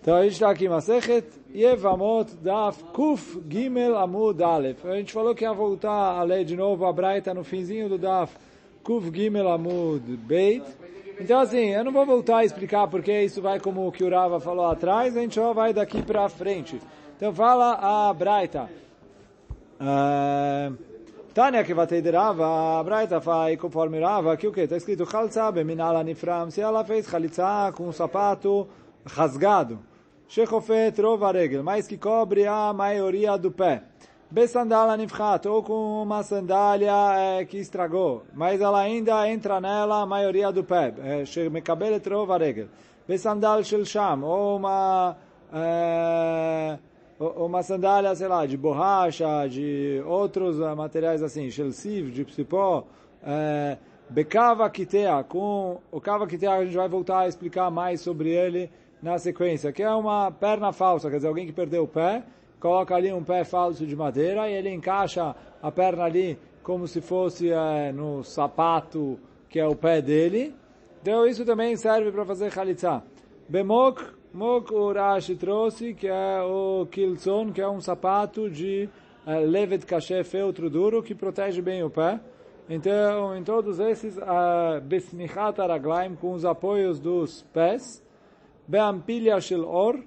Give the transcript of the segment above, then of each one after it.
Então a gente está aqui, Masechet Yevamot Daf Kuf Gimel Amud Aleph. A gente falou que ia voltar a ler de novo a Braita no finzinho do Daf Kuf Gimel Amud Beit. Então assim, eu não vou voltar a explicar porque isso vai como o que o Rava falou atrás, a gente só vai daqui para frente. Então fala a Braita. Uh, Tânia que vai ter Rava, a Braita faz conforme Rava, que o que? Está escrito Chalza Beminala Nifram, se ela fez Chalitza com um sapato rasgado. Shechofet rova regel, mais que cobre a maioria do pé. Besandala nifchat, ou com uma sandália é, que estragou, mas ela ainda entra nela a maioria do pé. Shemekabelet rova regel. Besandal shel sham, ou uma... É, uma sandália, sei lá, de borracha, de outros materiais assim, shel siv, de psipó, é, Bekava Kitea, com o Kava Kitea a gente vai voltar a explicar mais sobre ele na sequência, que é uma perna falsa, quer dizer, alguém que perdeu o pé, coloca ali um pé falso de madeira e ele encaixa a perna ali como se fosse é, no sapato que é o pé dele. Então isso também serve para fazer chalitza. Bemok, Mok o Rashi trouxe, que é o Kilson, que é um sapato de é, levet caché feltro duro, que protege bem o pé. Então, em todos esses, uh, besmichat araglaim, com os apoios dos pés, Beampilha shel or,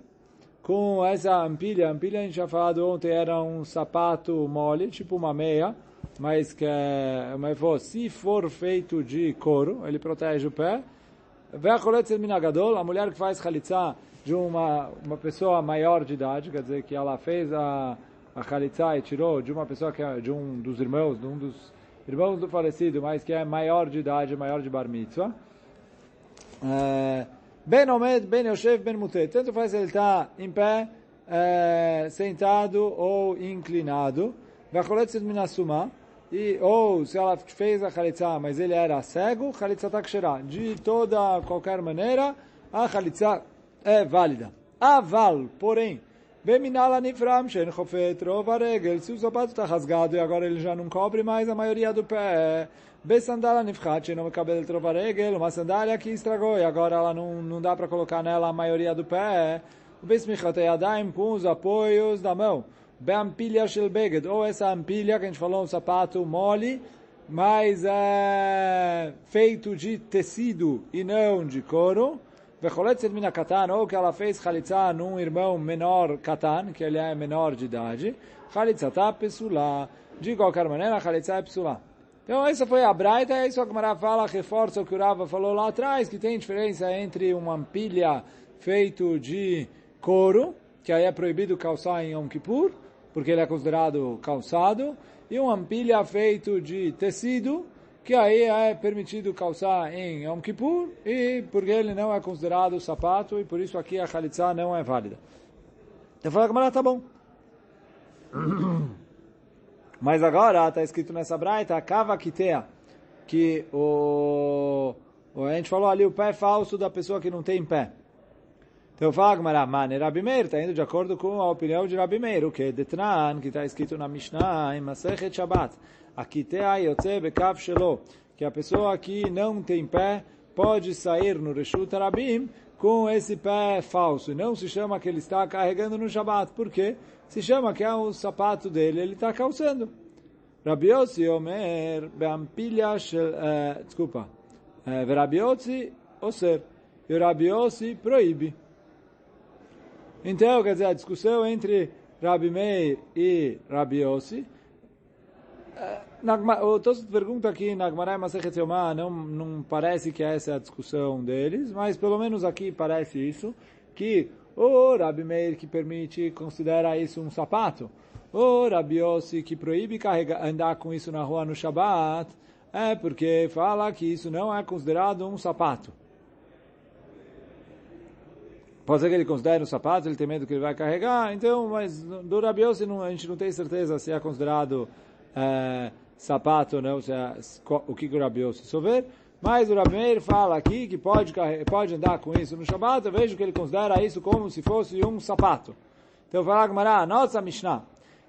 com essa ampilha, ampilha a gente já falado ontem, era um sapato mole, tipo uma meia, mas que mas for, se for feito de couro, ele protege o pé. A mulher que faz chalitza de uma, uma pessoa maior de idade, quer dizer que ela fez a, a chalitza e tirou de uma pessoa que é de um dos irmãos, de um dos irmãos do falecido, mas que é maior de idade, maior de bar mitzvah. É, Ben Omed, Ben Yoshev, Ben Mutet. Tanto faz ele estar em pé, é, sentado ou inclinado. Vacholetzet minasuma. E, ou se ela fez a chalitza, mas ele era cego, chalitza takshera. De toda, qualquer maneira, a chalitza é válida. Aval, porém, Beminala nifram, shen chofet rova regel. Se o sapato está rasgado e agora ele já não cobre mais a maioria do pé. Besandala nifchat, não cabelo trova regel, uma sandália que estragou e agora ela não, não dá para colocar nela a maioria do pé. Besmichat yadaim com os apoios da mão. Beampilha shel beged, ou essa ampilha que a gente falou, um sapato mole, mas é feito de tecido e não de couro. Vecholetzet mina katan, ou que ela fez chalitza num irmão menor katan, que ele é menor de idade. Chalitza tá pesula. De qualquer maneira, chalitza é pesula. Então, essa foi a Braita, é isso que a Gemara fala, reforça o que o Rava falou lá atrás, que tem diferença entre uma pilha feito de couro, que aí é proibido calçar em Yom Kippur, porque ele é considerado calçado, e uma pilha feito de tecido, que aí é permitido calçar em Yom Kippur, e porque ele não é considerado sapato, e por isso aqui a Khalitsa não é válida. Então fala, camarada, tá bom. Mas agora está escrito nessa braita, Kava Kitea, que o, a gente falou ali o pé falso da pessoa que não tem pé. Então fala, Gamara, mane, Rabi Meir está indo de acordo com a opinião de Rabi Meir, o que? Detran, que está escrito na Mishnah, em Masechet Shabbat. Akitea yotze bekav shelo, que a pessoa que não tem pé pode sair no Reshut Rabim com esse pé falso. Não se chama que ele está carregando no Shabbat. Por quê? Se chama que é o sapato dele, ele está calçando. Rabi Yossi Omer, Beampilha Shel... Desculpa. Rabi Yossi Oser. E o Rabi Yossi proíbe. Então, quer dizer, a discussão entre Rabi Meir e Rabi Yossi o Tosfot pergunta aqui na Gemara Masechet Yomah, não, não parece que essa é a discussão deles, mas pelo menos aqui parece isso, que o Rabi Meir que permite, considera isso um sapato, o Rabi Yossi que proíbe carregar, andar com isso na rua no Shabat, é porque fala que isso não é considerado um sapato. Pode ser que ele considere um sapato, ele tem medo que ele vai carregar, então, mas do Rabi Yossi não, a gente não tem certeza se é considerado é, sapato, não, se é, o que o Rabi Yossi souber, mas o Rabi Meir fala aqui que pode, pode andar com isso no Shabbat, eu vejo que ele considera isso como se fosse um sapato. Então, falar Gamara, a nossa Mishnah,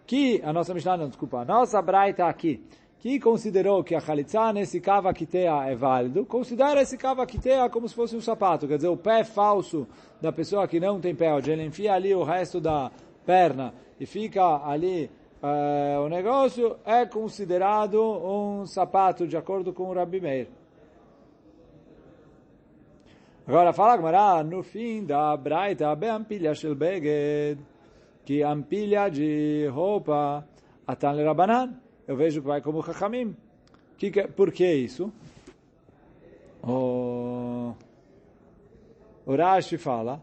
que, a nossa Mishnah não, desculpa, a nossa Braita aqui, que considerou que a Khalitsa nesse Kavakitea é válido, considera esse Kavakitea como se fosse um sapato, quer dizer, o pé falso da pessoa que não tem pé, onde ele enfia ali o resto da perna e fica ali uh, o negócio, é considerado um sapato, de acordo com o Rabbi Meir. Agora fala Gmará, no fim da Braita, Beampilha Shel Beged, que ampilha de roupa, Atan le Rabanan, eu vejo que vai como Chachamim. Que que, por que isso? O, o Rashi fala,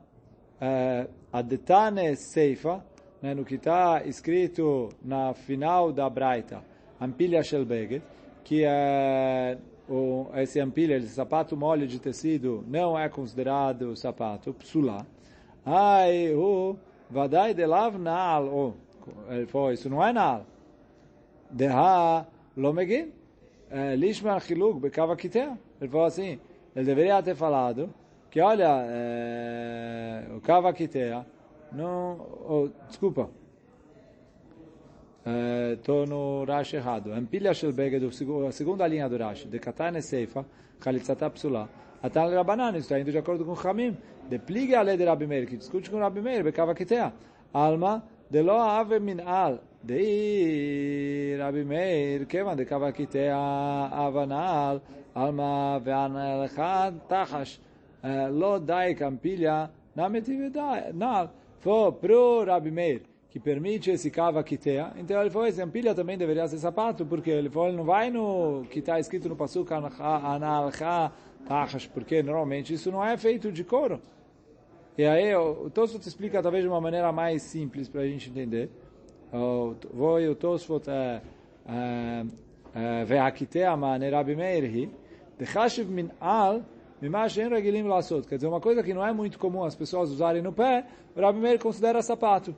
é, a Detane Seifa, né, no que está escrito na final da Braita, Ampilha Shel Beged, que é o, esse ampilha, esse sapato mole de tecido, não é considerado sapato, psula. Ai, o vadai de lav naal, oh, ele falou, isso não é naal. Deha lo megin, lishma chiluk bekava kitea. Ele falou assim, ele deveria ter falado que, olha, é, o cava kitea, não, oh, desculpa, estou no Rashi errado. Empilha shel a segunda linha do Rashi, de katane seifa, chalitzata psula. Atan Rabanan, está indo de acordo com Chamim. De pligue a lei de Rabi Meir, que discute com Rabi Meir, becava kitea. Alma, de lo ave min al. De Rabi Meir, kevan de kava kitea avanal. Alma ve'an elchad tachash. Lo dai campilha, nametive nal. Foi pro Rabi Meir que permite esse cava kitea. Então ele falou, esse ampilha também deveria ser sapato, porque ele falou, ele não vai no que está escrito no pasuk analcha tachas, porque normalmente isso não é feito de couro. E aí o Tosfot explica talvez de uma maneira mais simples para a gente entender. O o Tosfot é ve'akitea maneira bimeirhi, de min al Quer dizer, uma coisa que não é muito comum as pessoas usarem no pé, o Rabi Meir considera sapato.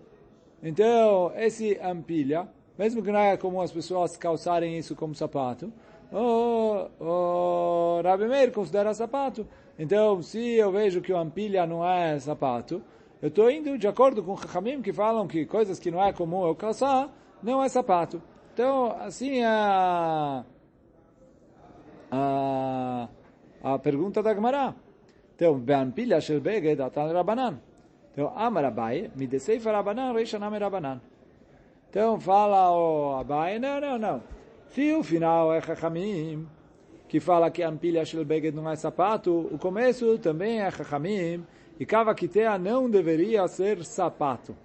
Então, esse ampilha, mesmo que não é comum as pessoas calçarem isso como sapato, o, o Rabi Meir considera sapato. Então, se eu vejo que o ampilha não é sapato, eu estou indo de acordo com o Chachamim que falam que coisas que não é comum eu calçar, não é sapato. Então, assim a, a, a pergunta da Gemara. Então, shel beged atan rabanan. Então, Amar Abai, me descei para Rabanan, Reishanam Rabanan. Então, fala o Abai, não, não, não. Se o final é Chachamim, que fala que ampilha Shel Beged não é sapato, o começo também é Chachamim, e Kavakitea não deveria ser sapato.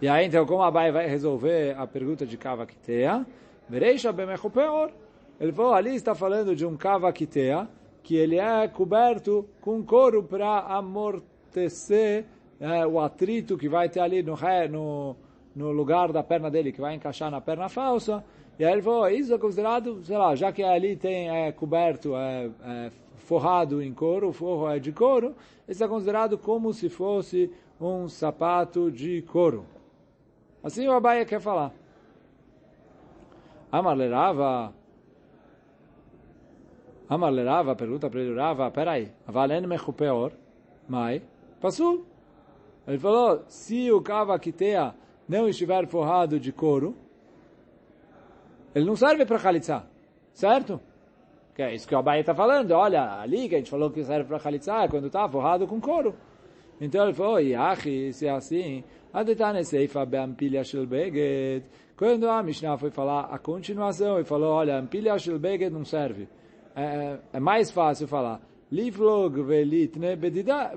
E aí, então, como Abai vai resolver a pergunta de Kavakitea? Vereisha Bemechopeor. Ele falou, ali está falando de um Kavakitea, que ele é coberto com couro para amortecer é, o atrito que vai ter ali no, no, no lugar da perna dele, que vai encaixar na perna falsa. E aí ele falou, isso é considerado, sei lá, já que ali tem é, coberto, é, é, forrado em couro, o forro é de couro, isso é considerado como se fosse um sapato de couro. Assim o Abaia quer falar. Amalerava, Amalerava, pergunta para ele, Rava, peraí, avalen mechupeor, mai, passou. Ele falou, se o kavakitea não estiver forrado de couro, ele não serve para khalitsa, certo? Que é isso que o Abai está falando. Olha, ali que a gente falou que serve para khalitsa é quando está forrado com couro. Então ele falou, Yachi, se é assim, adetane seifa beampilha shel beged. Quando a Mishnah foi falar a continuação, ele falou, olha, ampilha shel beged não serve. É, é, é mais fácil falar, Livlog velitne bedida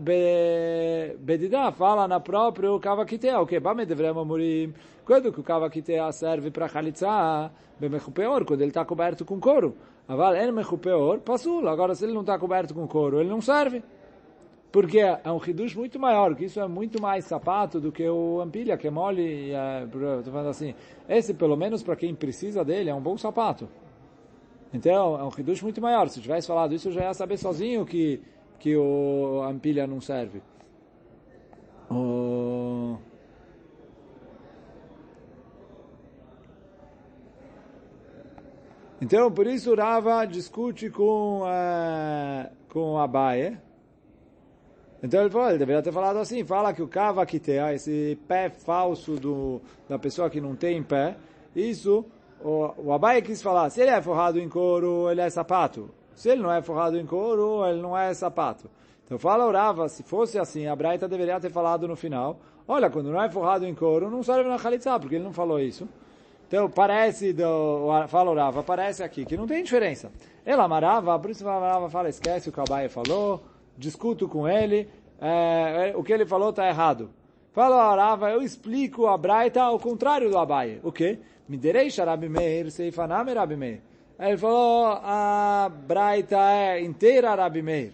fala na próprio kavakitea, o que? Bame devremo murim. Quando que o kavakitea serve para chalitza, bemechupeor, quando ele está coberto com couro. Aval en mechupeor, passou. Agora, se ele não está coberto com couro, ele não serve. Porque é um hidush muito maior, que isso é muito mais sapato do que o ampilha, que é mole, é, estou falando assim. Esse, pelo menos para quem precisa dele, é um bom sapato. Então, é um Hidush muito maior. Se tivesse falado isso, eu já ia saber sozinho que, que o, a empilha não serve. Oh. Então, por isso Rava discute com, uh, com Abaye. Então ele falou, ele deveria ter falado assim, fala que o kava kitea, esse pé falso do, da pessoa que não tem pé, isso o, o Abai quis falar, se ele é forrado em couro, ele é sapato. Se ele não é forrado em couro, ele não é sapato. Então fala Urava, se fosse assim, a Braita deveria ter falado no final, olha, quando não é forrado em couro, não serve na Khalitsa, porque ele não falou isso. Então parece, do, fala Urava, parece aqui que não tem diferença. Ela amarava, por isso Amarava fala, esquece o que o Abai falou, discuto com ele, é, o que ele falou está errado. Fala Arava, eu explico a Braita ao contrário do Abai. O quê? Miderei Sharabi Meir, Seifanam Rabi Meir. Ele falou, a Braita é inteira Rabi Meir.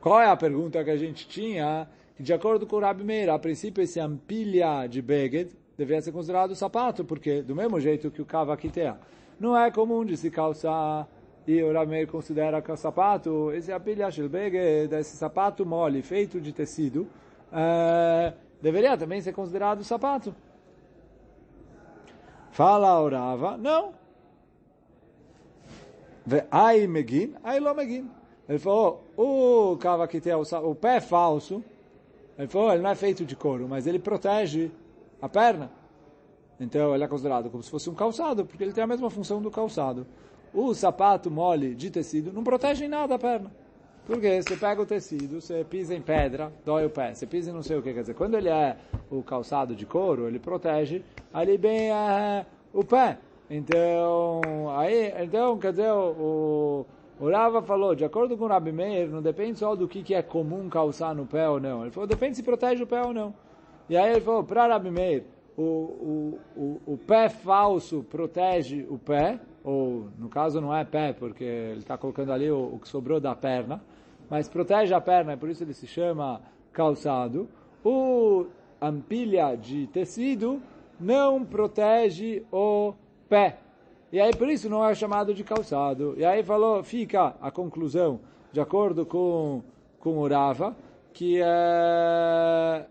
Qual é a pergunta que a gente tinha? De acordo com o Rabi Meir, a princípio esse ampilha de Beged deveria ser considerado sapato, porque do mesmo jeito que o Kavakitea não é comum de se calçar e o Rabi Meir considera que o sapato, esse ampilha de Beged, esse sapato mole feito de tecido, é, deveria também ser considerado sapato. Fala orava, não. Ai megin, ai lo megin. Ele falou, o cava que tem o, pé falso, ele falou, ele não é feito de couro, mas ele protege a perna. Então ele é considerado como se fosse um calçado, porque ele tem a mesma função do calçado. O sapato mole de tecido não protege em nada a perna. Porque você pega o tecido, você pisa em pedra, dói o pé. Você pisa em não sei o que, quer dizer, quando ele é o calçado de couro, ele protege ali bem é, o pé. Então, aí, então, quer dizer, o, o Rava falou, de acordo com o Rabi Meir, não depende só do que, que é comum calçar no pé ou não. Ele falou, depende se protege o pé ou não. E aí ele falou, para Rabi Meir, o, o, o, o pé falso protege o pé, ou no caso não é pé, porque ele está colocando ali o, o que sobrou da perna, mas protege a perna, e por isso ele se chama calçado. O ampilha de tecido não protege o pé. E aí por isso não é chamado de calçado. E aí falou, fica a conclusão, de acordo com, com o Rava, que é,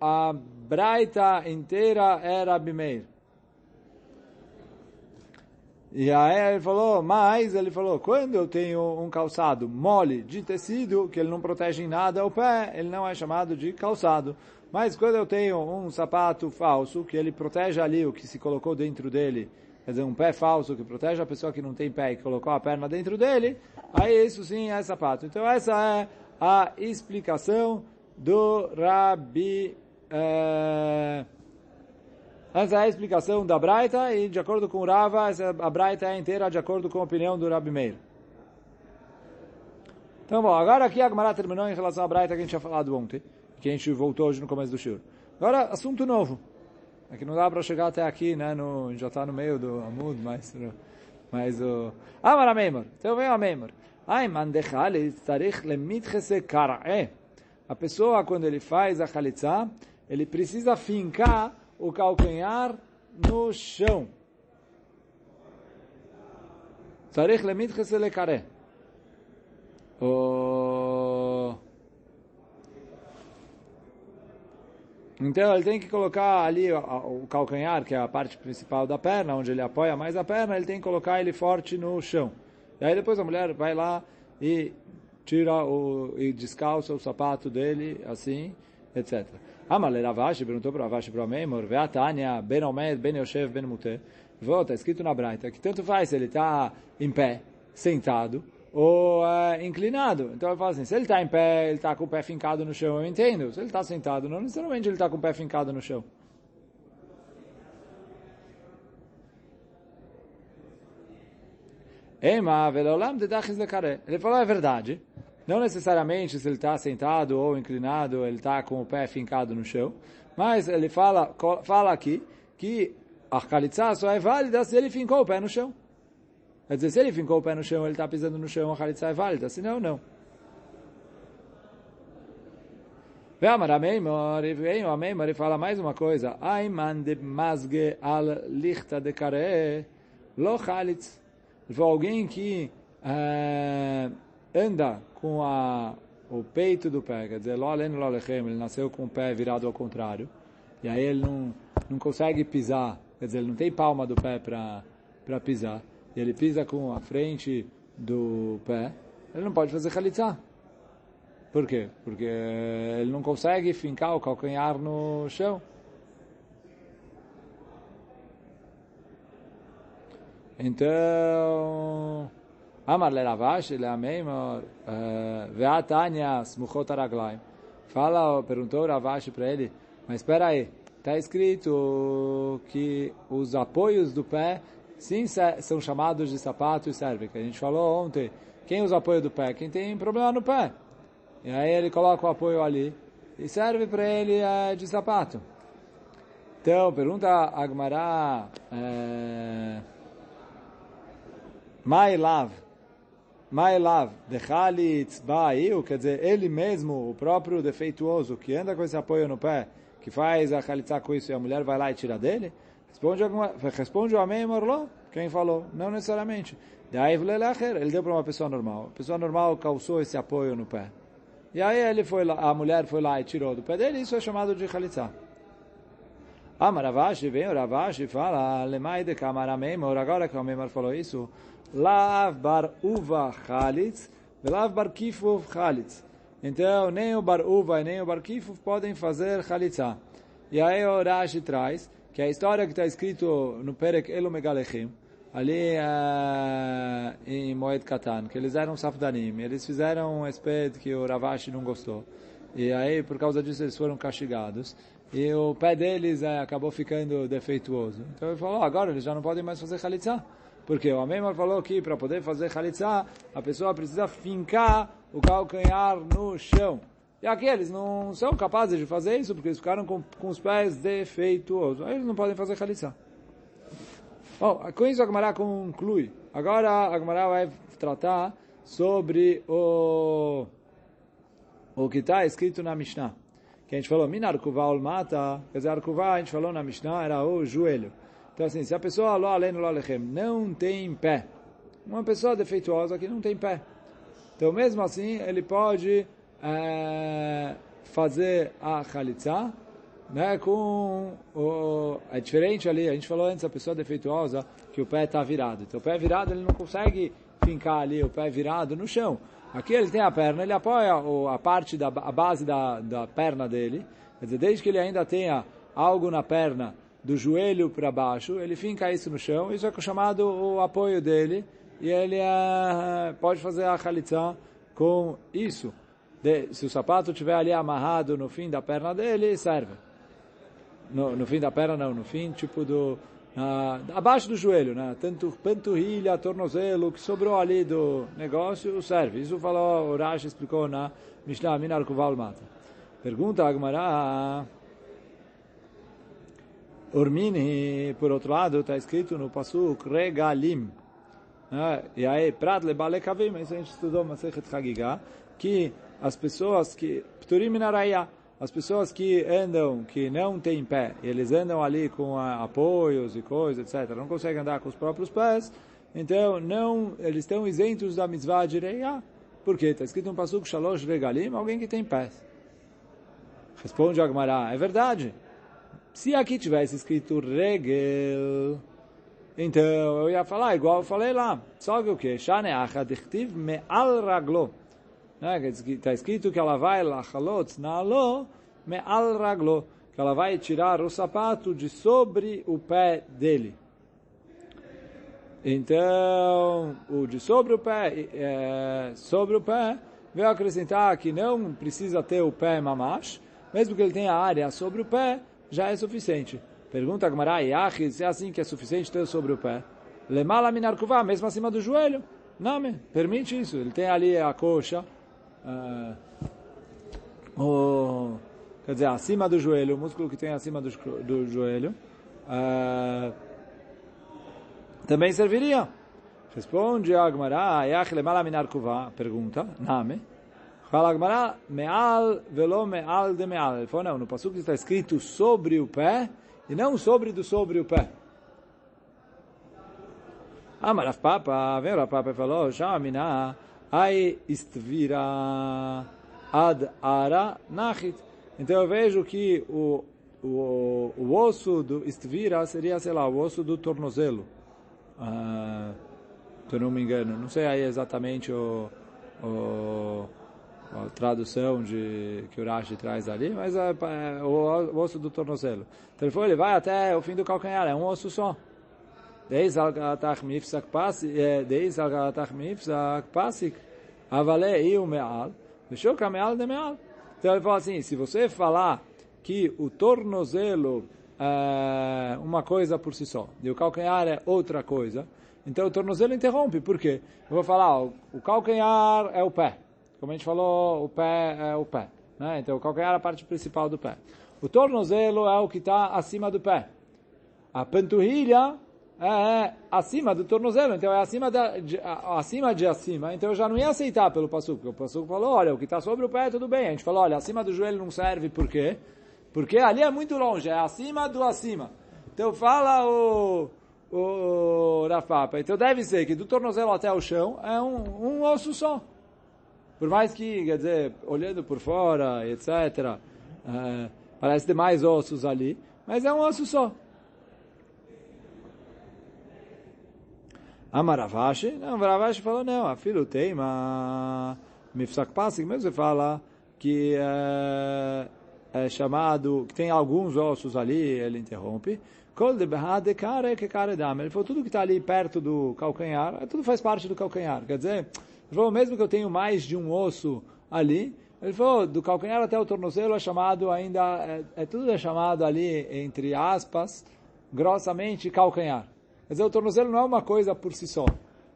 a Braita inteira era Abimeir. E aí ele falou, mas ele falou, quando eu tenho um calçado mole de tecido, que ele não protege em nada o pé, ele não é chamado de calçado. Mas quando eu tenho um sapato falso, que ele protege ali o que se colocou dentro dele, quer dizer, um pé falso que protege a pessoa que não tem pé e colocou a perna dentro dele, aí isso sim é sapato. Então essa é a explicação do Rabi... Eh, essa é a explicação da Braita e, de acordo com o Rava, a Braita é inteira de acordo com a opinião do Rabi Meir. Então, bom, agora aqui a Gemara terminou em relação à Braita que a gente tinha falado ontem, que a gente voltou hoje no começo do Shur. Agora, assunto novo. É que não dá para chegar até aqui, né? No, já está no meio do Amud, mas... Mas o... Ah, mas a Meimor. Então vem a Meimor. Ai, mandechale tarich lemitchese kara'e. A pessoa, quando ele faz a chalitza, ele precisa fincar o calcanhar no chão. Tzarich lemidches lekare. Então ele tem que colocar ali o, calcanhar, que é a parte principal da perna, onde ele apoia mais a perna, ele tem que colocar ele forte no chão. E aí depois a mulher vai lá e tira o, e descalça o sapato dele, assim, etc. Amale Ravashi perguntou para Ravashi para o Meimor, Veatania, Ben Omed, Ben Yoshev, Ben Mute. Está escrito na Braita que tanto faz se ele está em pé, sentado, ou é, inclinado. Então ele fala assim, se ele está em pé, ele está com o pé fincado no chão, eu entendo. Se ele está sentado, não necessariamente ele está com o pé fincado no chão. Ele falou, é verdade. Não necessariamente se ele está sentado ou inclinado, ele está com o pé fincado no chão, mas ele fala, fala aqui que a Khalitsa só é válida se ele fincou o pé no chão. Quer dizer, se ele fincou o pé no chão, ele está pisando no chão, a Khalitsa é válida, senão não. Vem o Ameimor e fala mais uma coisa. Aiman de masge al lichta de kare lo chalitz. Foi alguém que uh, anda com a, o peito do pé, quer dizer, ele nasceu com o pé virado ao contrário, e aí ele não, não consegue pisar, quer dizer, ele não tem palma do pé para pisar, e ele pisa com a frente do pé, ele não pode fazer chalitza. Por quê? Porque ele não consegue fincar o calcanhar no chão. Então, Amar le Ravash, le Ameimor, Veatanya smuchot araglaim. Fala, perguntou Ravash para ele, mas espera aí, está escrito que os apoios do pé sim são chamados de sapato e serve, que a gente falou ontem. Quem usa apoio do pé? Quem tem problema no pé. E aí ele coloca o apoio ali e serve para ele é, de sapato. Então, pergunta Agmará, é, My love, my love, dechalitz ba'il, quer dizer, ele mesmo, o próprio defeituoso, que anda com esse apoio no pé, que faz a chalitzá com isso e a mulher vai lá e tira dele, responde, responde o amém morló, quem falou? Não necessariamente. Daí ele deu para uma pessoa normal. A pessoa normal calçou esse apoio no pé. E aí ele foi lá, a mulher foi lá e tirou do pé dele, isso é chamado de chalitza. Ah, Maravashi, vem o Ravashi fala, Lemai de Kamaramemor, agora que o Memor falou isso, Lav bar uva chalitz, Lav bar kifuf chalitz. Então, nem o bar uva e nem o bar kifuf podem fazer chalitza. E aí o Rashi traz, que a história que está escrito no Perek Elo Megalechim, ali uh, em Moed Katan, que eles eram safdanim, eles fizeram um esped que o Ravashi não gostou. E aí, por causa disso, eles foram castigados. E o pé deles uh, acabou ficando defeituoso. Então ele falou, oh, agora eles já não podem mais fazer Khalitsa. Porque o Amemar falou que para poder fazer Khalitsa, a pessoa precisa fincar o calcanhar no chão. E aqui eles não são capazes de fazer isso, porque eles ficaram com, com os pés defeituosos. Aí eles não podem fazer Khalitsa. Bom, com isso a Gemara conclui. Agora a Gemara vai tratar sobre o, o que está escrito na Mishnah. Que a gente falou, Min Arkuvá mata, quer dizer, Arkuvá, a gente falou na Mishnah, era o joelho. Então assim, se a pessoa, lo aleno, lo alechem, não tem pé, uma pessoa defeituosa que não tem pé. Então mesmo assim, ele pode é, fazer a Khalitsa, né, com o, é diferente ali, a gente falou antes, a pessoa defeituosa, que o pé está virado. Então o pé virado, ele não consegue fincar ali o pé virado no chão. Aqui ele tem a perna, ele apoia a parte da a base da, da perna dele, quer dizer, desde que ele ainda tenha algo na perna, do joelho para baixo, ele finca isso no chão, isso é chamado o apoio dele, e ele é, pode fazer a khalitza com isso. De, se o sapato estiver ali amarrado no fim da perna dele, serve no, no fim da perna não, no fim tipo do abaixo do joelho, né? Tanto panturrilha, tornozelo, que sobrou ali do negócio, serve. Isso falou, o Rashi explicou na Mishnah Minar Kuval Mata. Pergunta a Ormini, por outro lado, está escrito no Pasuk Regalim. Né? E aí, Prat Lebale Kavim, isso a gente estudou Masechet Hagigah, que as pessoas que, Pturim Minarayah, as pessoas que andam, que não têm pé, eles andam ali com apoios e coisas, etc., não conseguem andar com os próprios pés, então não, eles estão isentos da mitzvah de reia. Por quê? Está escrito um pasuk shalosh regalim, alguém que tem pés. Responde Agmará, é verdade. Se aqui tivesse escrito regel, então eu ia falar igual eu falei lá. Só que o que? Shane achadichtiv me'al raglo. Está escrito que ela vai lachalot nalo me'al raglo, que ela vai tirar o sapato de sobre o pé dele. Então, o de sobre o pé, é, sobre o pé, veio acrescentar que não precisa ter o pé mamash, mesmo que ele tenha área sobre o pé, já é suficiente. Pergunta a Gmará, se é assim que é suficiente ter sobre o pé. Lemala minarkuvá, mesmo acima do joelho. Não, permite isso. Ele tem ali a coxa, uh, o, quer dizer, acima do joelho, o músculo que tem acima do, do joelho, uh, também serviria. Responde a Agmará, Yach lemala minar kuva, pergunta, name. Fala Agmará, meal velo meal de meal. Ele falou, não, no passo está escrito sobre o pé, e não sobre do sobre o pé. Ah, mas Papa, vem o Papa e falou, Shamina, Ai istvira ad ara nachit. Então eu vejo que o, o, o osso do istvira seria, sei lá, o osso do tornozelo. Uh, se eu não me engano. Não sei aí exatamente o, o, a tradução de, que o Rashi traz ali, mas é, é o, o, osso do tornozelo. Então ele, foi, ele vai até o fim do calcanhar, é um osso só. Deis al galatach mifsak pasik, deis al galatach mifsak pasik, avale iu meal, v'shoka meal de meal. Então ele fala assim, se você falar que o tornozelo é uma coisa por si só, e o calcanhar é outra coisa, então o tornozelo interrompe. Por quê? Eu vou falar, o calcanhar é o pé. Como a gente falou, o pé é o pé. Né? Então o calcanhar é a parte principal do pé. O tornozelo é o que está acima do pé. A panturrilha é acima do tornozelo, então é acima, da, de, acima de acima. Então eu já não ia aceitar pelo passuco, porque o passuco falou, olha, o que está sobre o pé tudo bem. A gente falou, olha, acima do joelho não serve, por quê? Porque ali é muito longe, é acima do acima. Então fala o, o Rafapa. Então deve ser que do tornozelo até o chão é um, um osso só. Por mais que, quer dizer, olhando por fora, etc., é, parece ter mais ossos ali, mas é um osso só. Amaravashi, não, Maravashi falou, não, a filho tem, mas Mifsak Pasik, mesmo você fala que é, é, chamado, que tem alguns ossos ali, ele interrompe. Ele falou, tudo que está ali perto do calcanhar, tudo faz parte do calcanhar. Quer dizer, ele falou, mesmo que eu tenho mais de um osso ali, ele falou, do calcanhar até o tornozelo é chamado ainda, é, é tudo é chamado ali, entre aspas, grossamente calcanhar. Quer dizer, o tornozelo não é uma coisa por si só.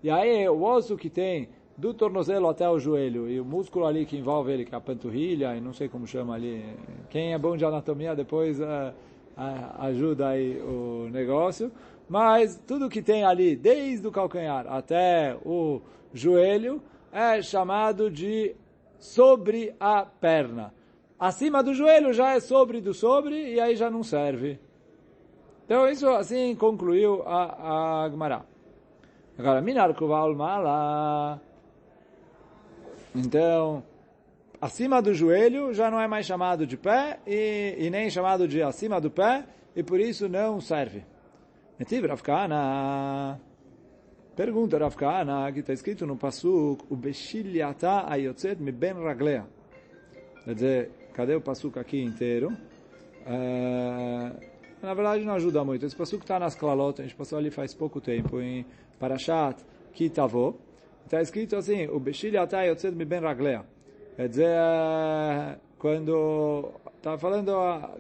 E aí, o osso que tem do tornozelo até o joelho e o músculo ali que envolve ele, que é a panturrilha, e não sei como chama ali. Quem é bom de anatomia depois uh, uh, ajuda aí o negócio. Mas tudo que tem ali, desde o calcanhar até o joelho, é chamado de sobre a perna. Acima do joelho já é sobre do sobre e aí já não serve. Então isso assim concluiu a, a. Agora, Minar Kuval. Então, acima do joelho já não é mais chamado de pé e, e nem chamado de acima do pé e por isso não serve. Netiv Rafkana. Pergunta Rafkana, que está escrito no Pasuk, o Beshilyata ayotzet mi ben raglea. Quer dizer, cadê o Pasuk aqui inteiro? Uh, na verdade não ajuda muito. Esse passuco está nas Klalot, a gente passou ali faz pouco tempo, em Parashat Kitavo. Está escrito assim, o Beshil Yatai Yotzed Mi Ben Raglea. Quer dizer, eh, quando está falando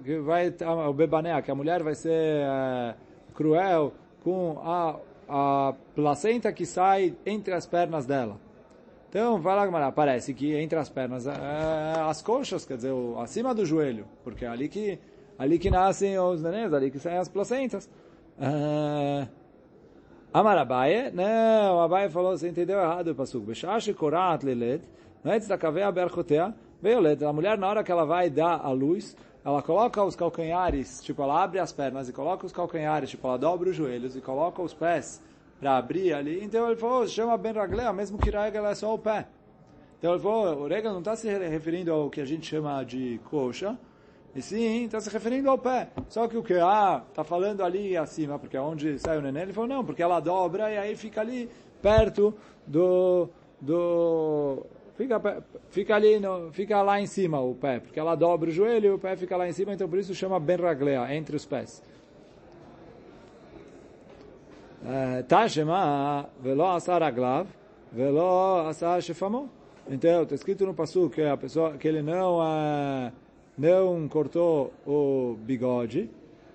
que vai o Bebanea, que a mulher vai ser uh, cruel com a, a placenta que sai entre as pernas dela. Então, vai lá, Gamara, parece que entre as pernas, uh, as coxas, quer dizer, o, acima do joelho, porque é ali que ali que nascem os nenéns, ali que saem as placentas. Uh, Amar Abaye, não, Abaye falou, você entendeu errado o passuco. Beshashi korat lelet, antes da caveia berchotea, veiolet. A mulher, na hora que ela vai dar a luz, ela coloca os calcanhares, tipo, ela abre as pernas e coloca os calcanhares, tipo, ela dobra os joelhos e coloca os pés para abrir ali. Então ele falou, chama Ben Raglea, mesmo que ela é só o pé. Então ele falou, o Rega não está se referindo ao que a gente chama de coxa, e sim, está se referindo ao pé. Só que o que? Ah, está falando ali acima, porque é onde sai o neném. Ele falou, não, porque ela dobra e aí fica ali perto do... do fica, fica ali, no, fica lá em cima o pé, porque ela dobra o joelho e o pé fica lá em cima, então por isso chama Ben Raglea, entre os pés. Eh, Tashema velo asar aglav, velo asar shefamo. Então, está escrito no passo que a pessoa que ele não uh, não cortou o bigode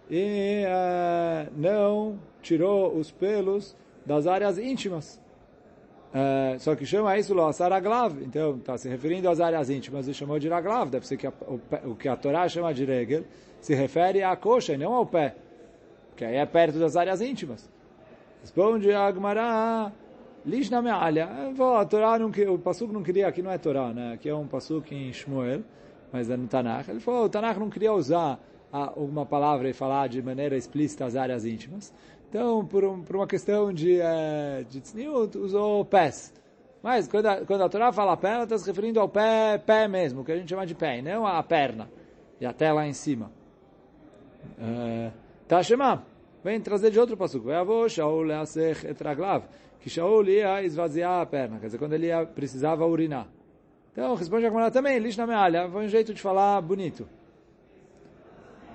e uh, não tirou os pelos das áreas íntimas. Uh, só que chama isso Lossar Aglav, então está se referindo às áreas íntimas e chamou de Aglav, deve ser que a, o, o, que a Torá chama de Regel se refere à coxa e não ao pé, que aí é perto das áreas íntimas. Responde Agmará, Lishna Me'alha, a Torá não, o Pasuk não queria, aqui não é Torá, né? aqui é um Pasuk em Shmuel, mas é no Tanakh. Ele falou, o Tanakh não queria usar uma palavra e falar de maneira explícita as áreas íntimas. Então, por, um, por uma questão de, é, de tzniut, usou pés. Mas quando a, quando a Torá fala pé, ela está se referindo ao pé, pé mesmo, que a gente chama de pé, não a perna. E até lá em cima. Tá, Shema, vem trazer de outro passuco. Avô, Shaul leasech etraglav. Que Shaul ia esvaziar a perna, quer dizer, quando ele ia, precisava urinar. Então, responde a Gemara também, lish na mealha, foi um jeito de falar bonito.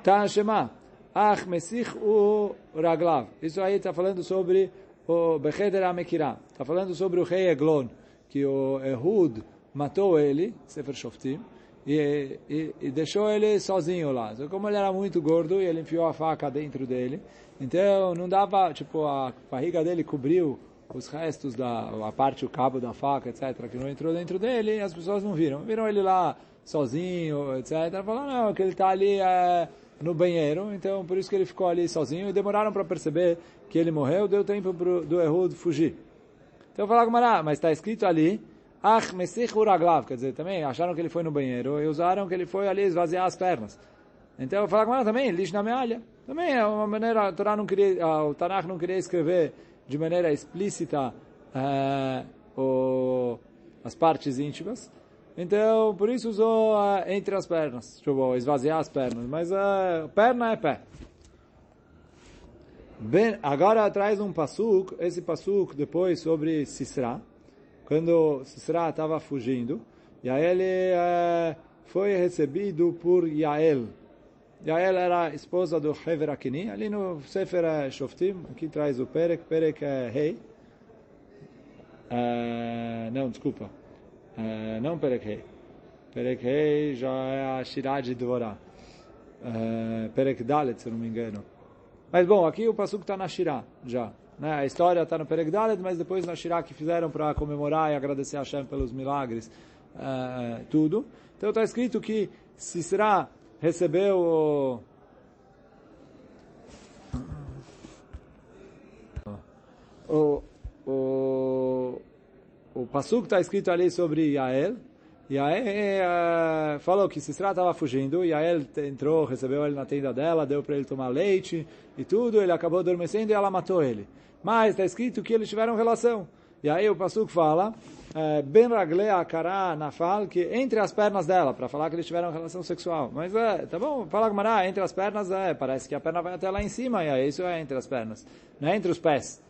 Tá, Shema. Ach Mesich u Raglav. Isso aí está falando sobre o Becheder Amekirah. Está falando sobre o rei Eglon, que o Ehud matou ele, Sefer Shoftim, e, e, e, deixou ele sozinho lá. Só como ele era muito gordo, ele enfiou a faca dentro dele. Então não dava, tipo, a barriga dele cobriu os restos da a parte o cabo da faca, etc, que não entrou dentro dele, e as pessoas não viram. Viram ele lá sozinho, etc. Falaram, não, que ele está ali é, no banheiro, então por isso que ele ficou ali sozinho, e demoraram para perceber que ele morreu, deu tempo pro, do Ehud fugir. Então falaram, mas está escrito ali, Ach Mesich Uraglav, quer dizer, também acharam que ele foi no banheiro e usaram que ele foi ali esvaziar as pernas. Então, falar com ela também, lixo na mealha. Também é uma maneira, não queria, o Tanakh não queria escrever de maneira explícita uh, o, as partes íntimas. Então, por isso usou uh, entre as pernas, tipo, esvaziar as pernas. Mas uh, perna é pé. Bem, agora traz um pasuk, esse pasuk depois sobre Sisra quando Sisra estava fugindo, e aí ele é, foi recebido por Yael. Yael era esposa do Hever Akini, ali no Sefer Shoftim, aqui traz o Perek, Perek é rei. Uh, não, desculpa. Uh, não Perek rei. Perek rei já é a Shirah de Dvorah. Uh, Perek Dalet, se não me engano. Mas bom, aqui o Pasuk está na Shirah, já. Né? A história está no Peregdalet, mas depois na Shirah que fizeram para comemorar e agradecer a Hashem pelos milagres, uh, tudo. Então está escrito que Sisra recebeu. O, o, o Pasuk está escrito ali sobre Yael, aí uh, falou que Sisra estava fugindo, aí ele entrou, recebeu ele na tenda dela, deu para ele tomar leite e tudo, ele acabou adormecendo e ela matou ele. Mas está escrito que eles tiveram relação. E aí o Pasuk fala, eh, Ben Raglea Kara Nafal, que entre as pernas dela, para falar que eles tiveram relação sexual. Mas é, tá bom, fala Gmará, entre as pernas, é, parece que a perna vai até lá em cima, e aí isso é entre as pernas, não é entre os pés.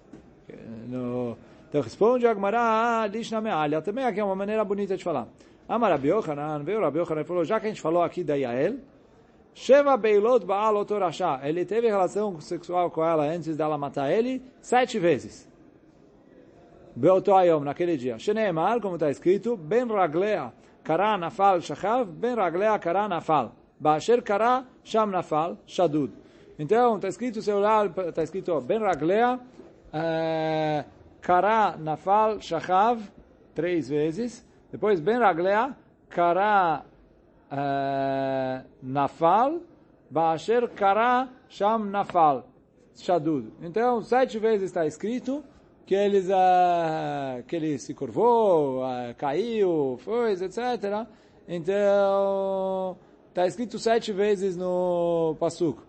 No, então responde a Gmará, Lishna Mealha, também aqui é uma maneira bonita de falar. Amar Rabi Yochanan, veio Rabi Yochanan e falou, já que a gente falou aqui da Yael, Sheva Beilot Baal Otorashá. Ele teve relação sexual com ela antes dela matar ele sete vezes. Beoto Ayom, naquele dia. Sheneemar, como está escrito, Ben Raglea Kara Nafal Shachav, Ben Raglea Kara Nafal. Baasher Kara Sham Nafal Shadud. Então, está escrito, seu olhar, está escrito Ben Raglea uh, Kara Nafal Shachav, três vezes. Depois, Ben Raglea Kara Nafal, Baasher Kara Sham Nafal, Shadud. Então, sete vezes está escrito que, eles, uh, que ele se curvou, uh, caiu, foi, etc. Então, está escrito sete vezes no Pasuk.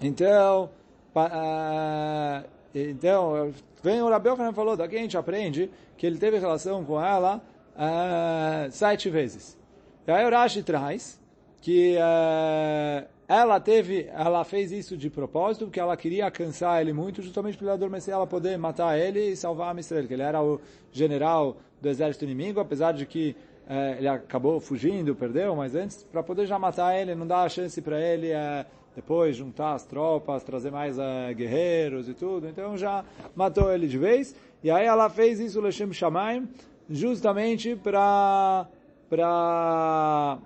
Então, uh, então vem o Rabi Yochanan falou, daqui a gente aprende que ele teve relação com ela uh, sete vezes. E aí o Rashi traz que uh, ela teve, ela fez isso de propósito, porque ela queria cansar ele muito, justamente para ele adormecer, ela poder matar ele e salvar a Mistrel, que ele era o general do exército inimigo, apesar de que uh, ele acabou fugindo, perdeu, mas antes, para poder já matar ele, não dar a chance para ele uh, depois juntar as tropas, trazer mais guerreiros e tudo, então já matou ele de vez, e aí ela fez isso, Leshem Shamaim, justamente para para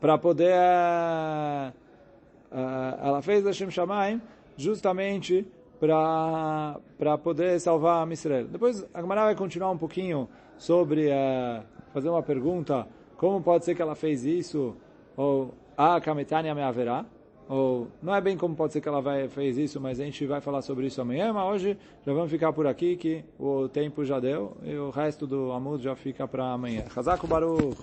para poder uh, ela fez a Shem Shamaim justamente para para poder salvar a Israel. Depois a Gemara vai continuar um pouquinho sobre uh, fazer uma pergunta como pode ser que ela fez isso ou a Kametania me haverá ou não é bem como pode ser que ela vai, fez isso, mas a gente vai falar sobre isso amanhã, mas hoje já vamos ficar por aqui, que o tempo já deu, e o resto do Amud já fica para amanhã. Hazako Baruch!